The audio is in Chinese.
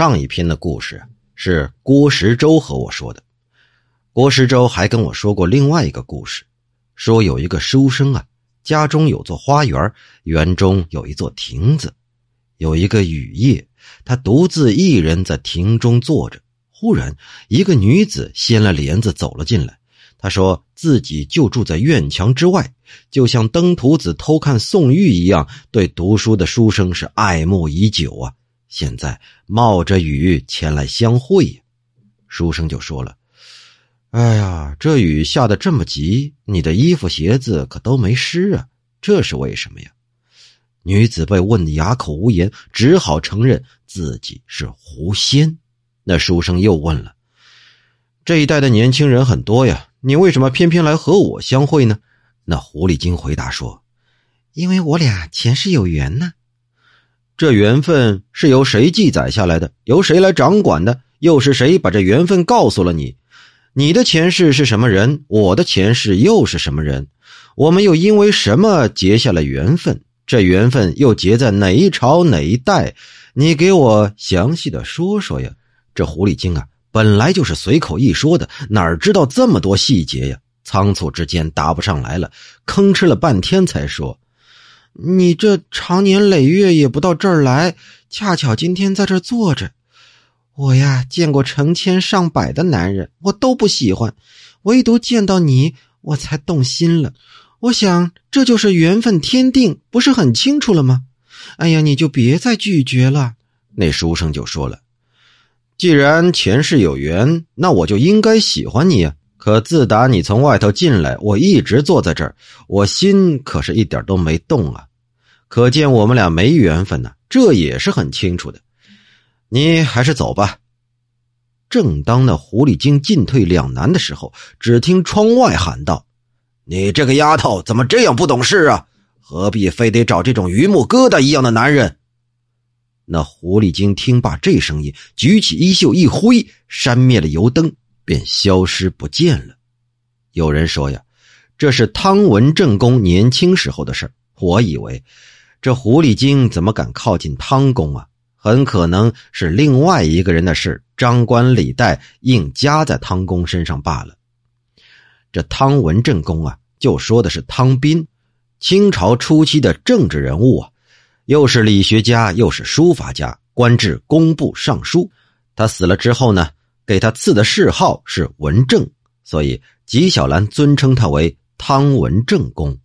上一篇的故事是郭石洲和我说的。郭石洲还跟我说过另外一个故事，说有一个书生啊，家中有座花园，园中有一座亭子。有一个雨夜，他独自一人在亭中坐着。忽然，一个女子掀了帘子走了进来。他说自己就住在院墙之外，就像登徒子偷看宋玉一样，对读书的书生是爱慕已久啊。现在冒着雨前来相会呀，书生就说了：“哎呀，这雨下的这么急，你的衣服鞋子可都没湿啊，这是为什么呀？”女子被问得哑口无言，只好承认自己是狐仙。那书生又问了：“这一代的年轻人很多呀，你为什么偏偏来和我相会呢？”那狐狸精回答说：“因为我俩前世有缘呢。”这缘分是由谁记载下来的？由谁来掌管的？又是谁把这缘分告诉了你？你的前世是什么人？我的前世又是什么人？我们又因为什么结下了缘分？这缘分又结在哪一朝哪一代？你给我详细的说说呀！这狐狸精啊，本来就是随口一说的，哪知道这么多细节呀？仓促之间答不上来了，吭哧了半天才说。你这长年累月也不到这儿来，恰巧今天在这坐着。我呀，见过成千上百的男人，我都不喜欢，唯独见到你，我才动心了。我想这就是缘分天定，不是很清楚了吗？哎呀，你就别再拒绝了。那书生就说了：“既然前世有缘，那我就应该喜欢你呀。”可自打你从外头进来，我一直坐在这儿，我心可是一点都没动啊！可见我们俩没缘分呢，这也是很清楚的。你还是走吧。正当那狐狸精进退两难的时候，只听窗外喊道：“你这个丫头怎么这样不懂事啊？何必非得找这种榆木疙瘩一样的男人？”那狐狸精听罢这声音，举起衣袖一挥，扇灭了油灯。便消失不见了。有人说呀，这是汤文正公年轻时候的事我以为，这狐狸精怎么敢靠近汤公啊？很可能是另外一个人的事张冠李戴硬加在汤公身上罢了。这汤文正公啊，就说的是汤斌，清朝初期的政治人物啊，又是理学家，又是书法家，官至工部尚书。他死了之后呢？给他赐的谥号是文正，所以纪晓岚尊称他为汤文正公。